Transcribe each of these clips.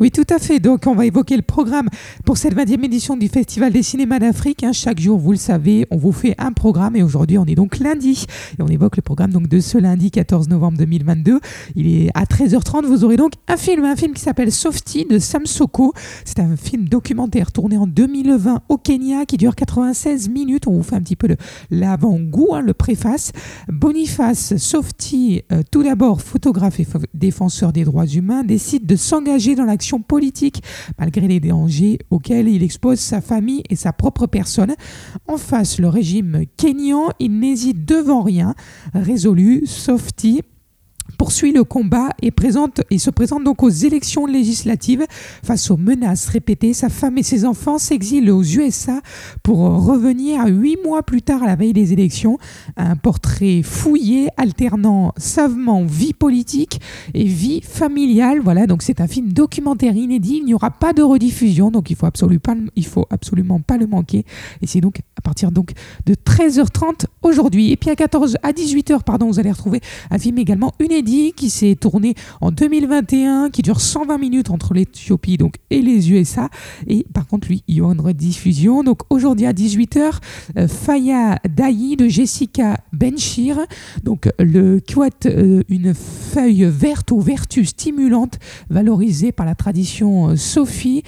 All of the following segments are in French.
Oui, tout à fait. Donc, on va évoquer le programme pour cette 20e édition du Festival des cinémas d'Afrique. Hein. Chaque jour, vous le savez, on vous fait un programme et aujourd'hui, on est donc lundi et on évoque le programme donc de ce lundi 14 novembre 2022. Il est à 13h30. Vous aurez donc un film, un film qui s'appelle Softy de Sam Soko. C'est un film documentaire tourné en 2020 au Kenya qui dure 96 minutes. On vous fait un petit peu l'avant-goût, hein, le préface. Boniface Softy, euh, tout d'abord photographe et défenseur des droits humains, décide de s'engager dans l'action politique, malgré les dangers auxquels il expose sa famille et sa propre personne. En face, le régime kényan, il n'hésite devant rien, résolu, Softy poursuit le combat et, se présente donc aux élections législatives face aux menaces répétées. Sa femme et ses enfants s'exilent aux USA pour revenir huit mois plus tard à la veille des élections. Un portrait fouillé alternant savement vie politique et vie familiale. Voilà, donc c'est un film documentaire inédit. Il n'y aura pas de rediffusion, donc il faut faut absolument pas le manquer. Et c'est donc partir donc de 13h30 aujourd'hui. Et puis à 14 à 18h, pardon, vous allez retrouver un film également inédit qui s'est tourné en 2021, qui dure 120 minutes entre l'Éthiopie donc, et les USA. Et par contre, lui, il y aura une rediffusion. Donc aujourd'hui à 18h, euh, Faya Dayi de Jessica Benchir. Donc le quote, euh, une feuille verte aux vertus stimulantes valorisée par la tradition euh, Sophie,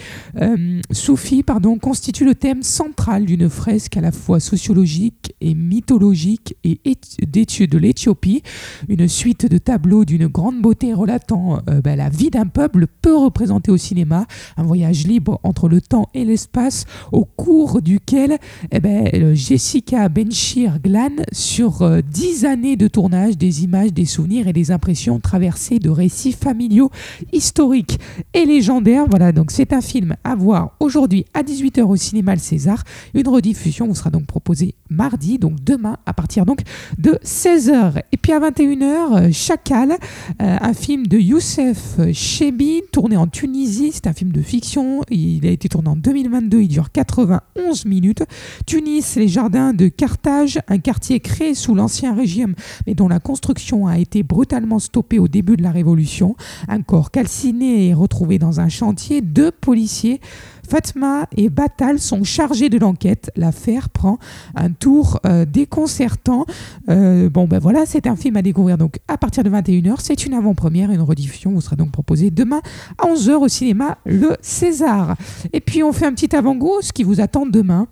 Soufi, pardon, constitue le thème central d'une fresque à la fois sociologique et mythologique et d'étude de l'Éthiopie. Une suite de tableaux d'une grande beauté relatant euh, ben, la vie d'un peuple peu représenté au cinéma, un voyage libre entre le temps et l'espace au cours duquel eh ben, Jessica Benchir glane sur euh, dix années de tournage des images, des souvenirs et des impressions traversées de récits familiaux, historiques et légendaires. Voilà, donc c'est un film à voir aujourd'hui à 18h au cinéma Le César. Une rediffusion sera donc proposée mardi, donc demain à partir donc de 16h. Et puis à 21h, Chacal euh, un film de Youssef Chebi, tourné en Tunisie. C'est un film de fiction. Il a été tourné en 2022. Il dure 91 minutes. Tunis, les jardins de Carthage, un quartier créé sous l'Ancien Régime, mais dont la construction a été brutalement stoppée au début de la Révolution. Un corps calciné est retrouvé dans un chantier. Deux policiers Fatma et Batal sont chargés de l'enquête. L'affaire prend un tour euh, déconcertant. Euh, bon, ben voilà, c'est un film à découvrir donc à partir de 21h. C'est une avant-première, une rediffusion vous sera donc proposée demain à 11h au cinéma Le César. Et puis on fait un petit avant-goût, ce qui vous attend demain.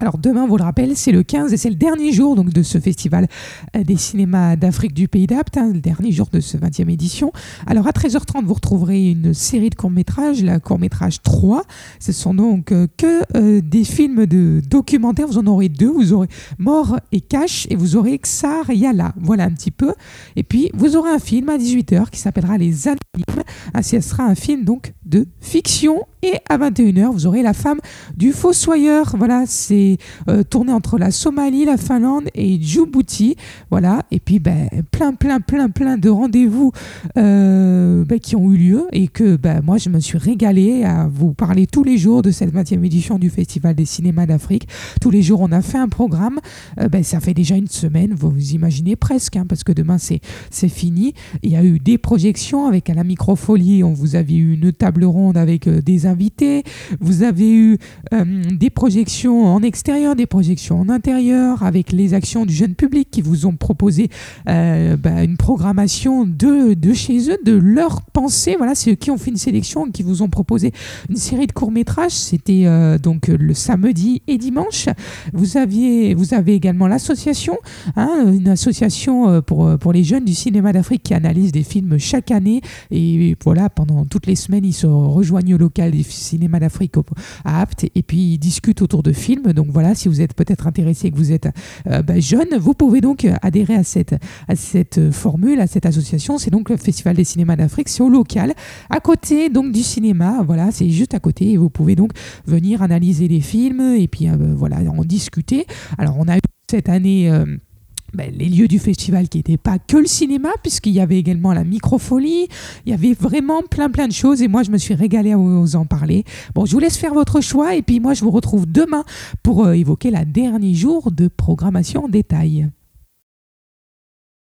Alors demain, vous le rappelle, c'est le 15 et c'est le dernier jour donc, de ce festival euh, des cinémas d'Afrique du Pays d'Apt, hein, le dernier jour de ce 20e édition. Alors à 13h30, vous retrouverez une série de courts-métrages, la court-métrage 3. Ce sont donc euh, que euh, des films de documentaires, vous en aurez deux, vous aurez Mort et Cash et vous aurez Xar Yala. Voilà un petit peu. Et puis vous aurez un film à 18h qui s'appellera Les Anonymes. Ah, ce sera un film donc de fiction et à 21h, vous aurez La femme du fossoyeur. Voilà, c'est euh, tourné entre la Somalie, la Finlande et Djibouti. Voilà. Et puis, ben, plein, plein, plein, plein de rendez-vous euh, ben, qui ont eu lieu et que ben, moi, je me suis régalée à vous parler tous les jours de cette 20e édition du Festival des cinémas d'Afrique. Tous les jours, on a fait un programme. Euh, ben, ça fait déjà une semaine, vous vous imaginez presque, hein, parce que demain, c'est, fini. Il y a eu des projections avec à la microfolie. On vous avez eu une table ronde avec des invités. Vous avez eu des projections en extérieur des projections en intérieur, avec les actions du jeune public qui vous ont proposé euh, bah, une programmation de, de chez eux, de leur pensée. Voilà, c'est eux qui ont fait une sélection, qui vous ont proposé une série de courts-métrages. C'était euh, donc le samedi et dimanche. Vous, aviez, vous avez également l'association, hein, une association euh, pour, pour les jeunes du cinéma d'Afrique qui analyse des films chaque année. Et voilà, pendant toutes les semaines, ils se rejoignent au local du cinéma d'Afrique à Apt et puis discutent autour de films. Donc voilà, si vous êtes peut-être intéressé et que vous êtes euh, bah, jeune, vous pouvez donc adhérer à cette, à cette formule, à cette association. C'est donc le Festival des cinémas d'Afrique, c'est au local, à côté donc du cinéma. Voilà, c'est juste à côté et vous pouvez donc venir analyser les films et puis euh, voilà, en discuter. Alors on a eu cette année... Euh, ben, les lieux du festival qui n'étaient pas que le cinéma, puisqu'il y avait également la microfolie, il y avait vraiment plein plein de choses et moi je me suis régalée à vous en parler. Bon, je vous laisse faire votre choix et puis moi je vous retrouve demain pour euh, évoquer la dernier jour de programmation en détail.